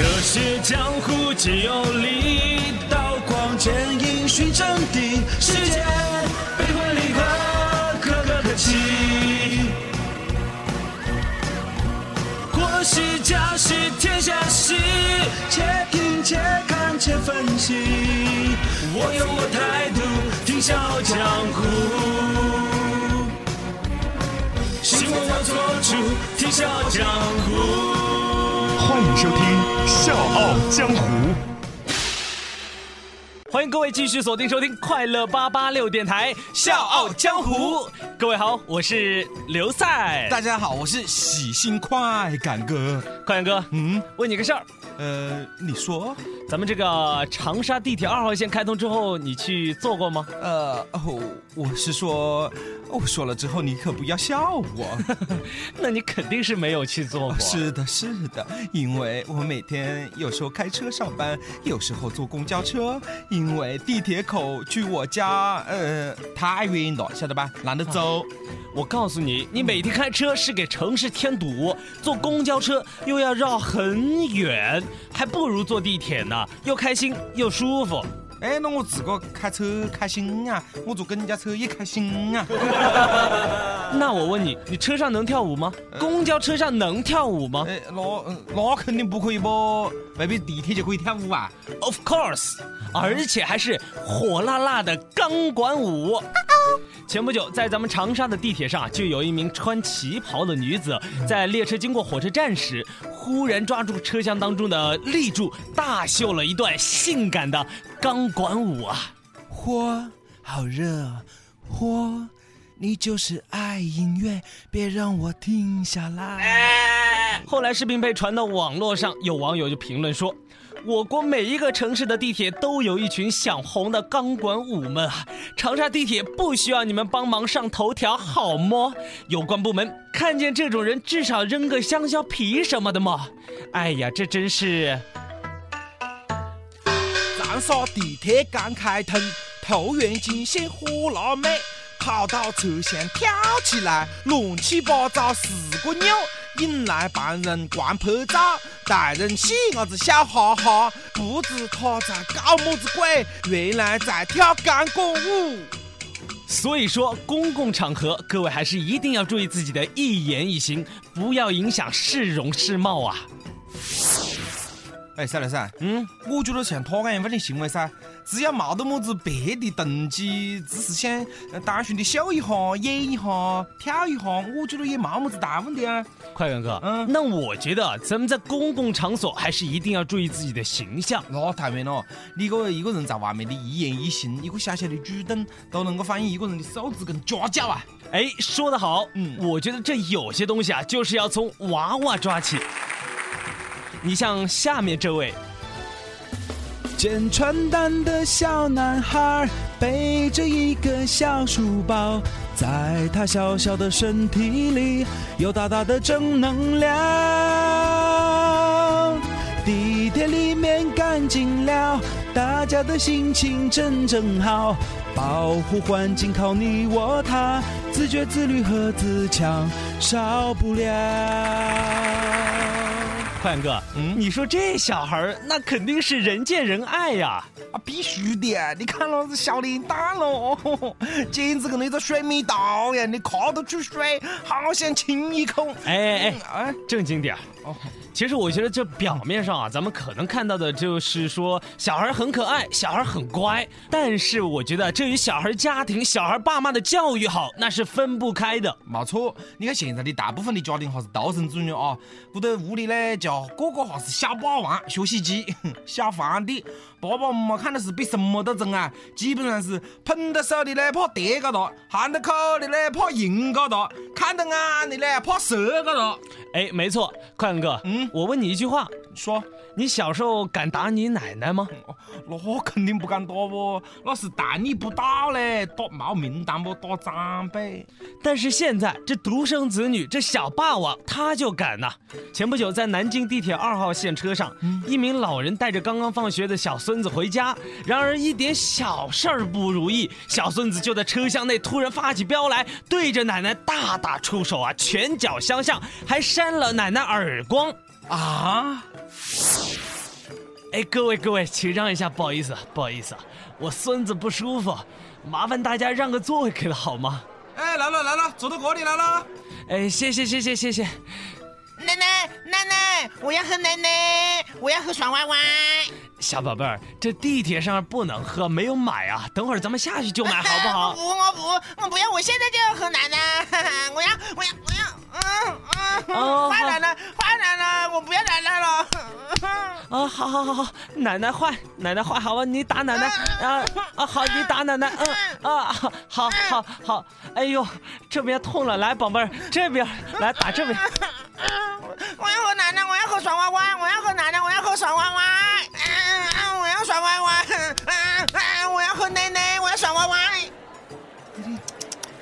热血江湖皆有力，刀光剑影寻真谛。世间悲欢离合，可歌可泣。国事家事天下事，且听且看且分析。我有我态度，听笑江湖。新闻我做主，听笑江湖。欢迎收听《笑傲江湖》。欢迎各位继续锁定收听快乐八八六电台《笑傲江湖》。各位好，我是刘赛。大家好，我是喜新快感哥。快感哥，嗯，问你个事儿，呃，你说，咱们这个长沙地铁二号线开通之后，你去坐过吗？呃，哦，我是说，我说了之后你可不要笑我。那你肯定是没有去坐过。是的，是的，因为我每天有时候开车上班，有时候坐公交车，因为地铁口距我家呃太远了，晓得吧？懒得走。我告诉你，你每天开车是给城市添堵，坐公交车又要绕很远，还不如坐地铁呢，又开心又舒服。哎，那我自个开车开心啊，我坐公交车也开心啊。那我问你，你车上能跳舞吗？公交车上能跳舞吗哎，那嗯那肯定不可以不，未必地铁就可以跳舞啊？？Of course，而且还是火辣辣的钢管舞。前不久，在咱们长沙的地铁上啊，就有一名穿旗袍的女子，在列车经过火车站时，忽然抓住车厢当中的立柱，大秀了一段性感的钢管舞啊！嚯好热啊，火，你就是爱音乐，别让我停下来。后来视频被传到网络上，有网友就评论说：“我国每一个城市的地铁都有一群想红的钢管舞们啊，长沙地铁不需要你们帮忙上头条好么？有关部门看见这种人，至少扔个香蕉皮什么的嘛。哎呀，这真是……长沙地铁刚开通，桃园惊现火辣妹，跑到车厢跳起来，乱七八糟四个扭，引来旁人狂拍照，大人细伢子笑哈哈，不知他在搞么子鬼，原来在跳钢管舞。所以说，公共场合各位还是一定要注意自己的一言一行，不要影响市容市貌啊。哎，赛了噻，嗯，我觉得像他这样的行为噻，只要没得么子别的动机，只是想呃单纯的秀一下、演一下、跳一下，我觉得也没么子大问题啊。快点哥，嗯那我觉得咱们在公共场所还是一定要注意自己的形象。那当然了，你个一个人在外面的一言一行，一个小小的举动，都能够反映一个人的素质跟家教啊。哎，说得好，嗯我觉得这有些东西啊，就是要从娃娃抓起。你像下面这位，捡传单的小男孩背着一个小书包，在他小小的身体里有大大的正能量。地铁里面干净了，大家的心情真正好。保护环境靠你我他，自觉自律和自强少不了。快点哥，嗯你说这小孩儿那肯定是人见人爱呀。啊，必须的！你看老子小脸蛋喽，简直跟那个水蜜桃一样，你看得出水，好想亲一口。哎哎哎，哎，正经点儿。哦，其实我觉得这表面上啊，咱们可能看到的就是说小孩很可爱，小孩很乖，但是我觉得这与小孩家庭、小孩爸妈的教育好那是分不开的。没错。你看现在的大部分的家庭还是独生子女啊，不得屋里呢就个个哈是小霸王、学习机、小皇帝，爸爸妈妈看的是比什么都重啊，基本上是捧到手的呢怕跌个哒，含到口的呢怕赢高大，看到眼的呢怕射个哒。哎，没错，快乐哥，嗯我问你一句话，说。你小时候敢打你奶奶吗？那肯定不敢打不，那是大逆不道嘞，打冒名堂不打长辈。但是现在这独生子女，这小霸王他就敢呐、前不久在南京地铁二号线车上，一名老人带着刚刚放学的小孙子回家，然而一点小事儿不如意，小孙子就在车厢内突然发起飙来，对着奶奶大打出手啊，拳脚相向，还扇了奶奶耳光。啊！哎，各位各位，请让一下，不好意思，不好意思，我孙子不舒服，麻烦大家让个座位给他好吗？哎，来了来了，走到这里来了。哎，谢谢谢谢谢谢。奶奶奶奶，我要喝奶奶，我要喝爽歪歪。小宝贝儿，这地铁上不能喝，没有买啊，等会儿咱们下去就买，好不好？不，我不，我不要，我现在就要喝奶奶，我要我要我要。嗯嗯，换奶奶，换奶奶，我不要奶奶了。啊，好好好好，奶奶换，奶奶换，好吧，你打奶奶啊啊，好，你打奶奶，嗯啊，好好好，哎呦，这边痛了，来，宝贝儿，这边来打这边。我要喝奶奶，我要喝爽歪歪，我要喝奶奶，我要喝爽歪歪，啊我要爽歪歪，我要喝奶奶，我要爽歪歪。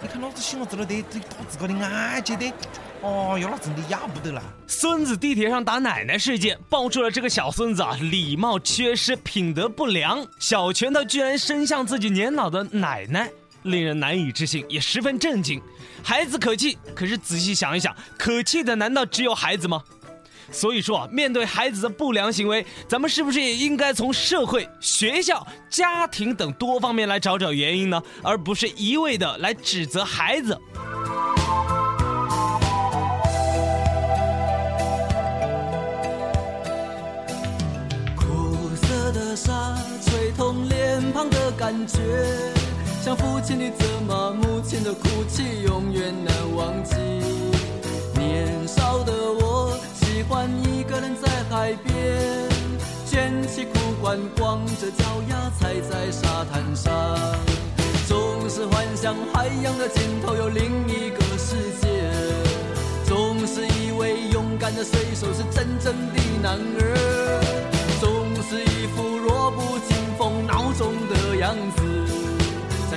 你看老子醒了之后得得打自个的眼睛的。哦哟，那真的压不得了！孙子地铁上打奶奶事件爆出了这个小孙子啊，礼貌缺失，品德不良，小拳头居然伸向自己年老的奶奶，令人难以置信，也十分震惊。孩子可气，可是仔细想一想，可气的难道只有孩子吗？所以说啊，面对孩子的不良行为，咱们是不是也应该从社会、学校、家庭等多方面来找找原因呢？而不是一味的来指责孩子。苦涩的沙，吹痛脸庞的感觉像父亲的责骂，母亲的哭泣，永远难忘记。年少的我喜欢一个人在海边，卷起裤管，光着脚丫踩在沙滩上，总是幻想海洋的尽头有另一个世界，总是以为勇敢的水手是真正的男儿。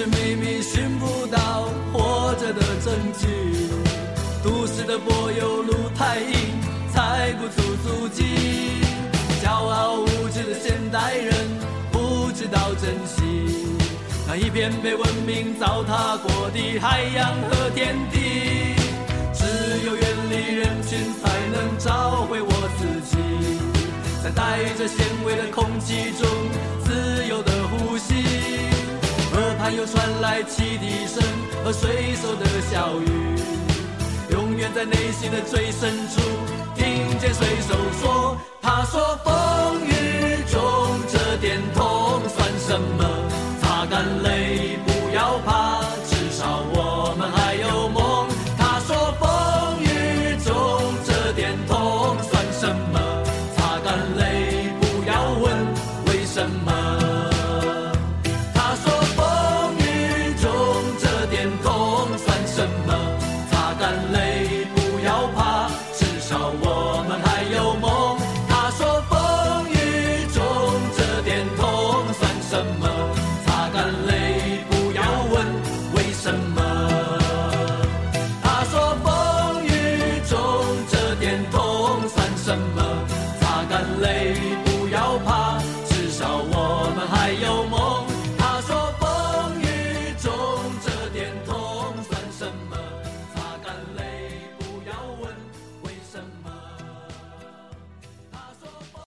却明明寻不到活着的证据，都市的柏油路太硬，踩不出足迹，骄傲无知的现代人不知道珍惜。那一片被文明糟蹋过的海洋和天地，只有远离人群才能找回我自己，在带着咸味的空气中。又传来汽笛声和水手的笑语，永远在内心的最深处，听见水手说：“他说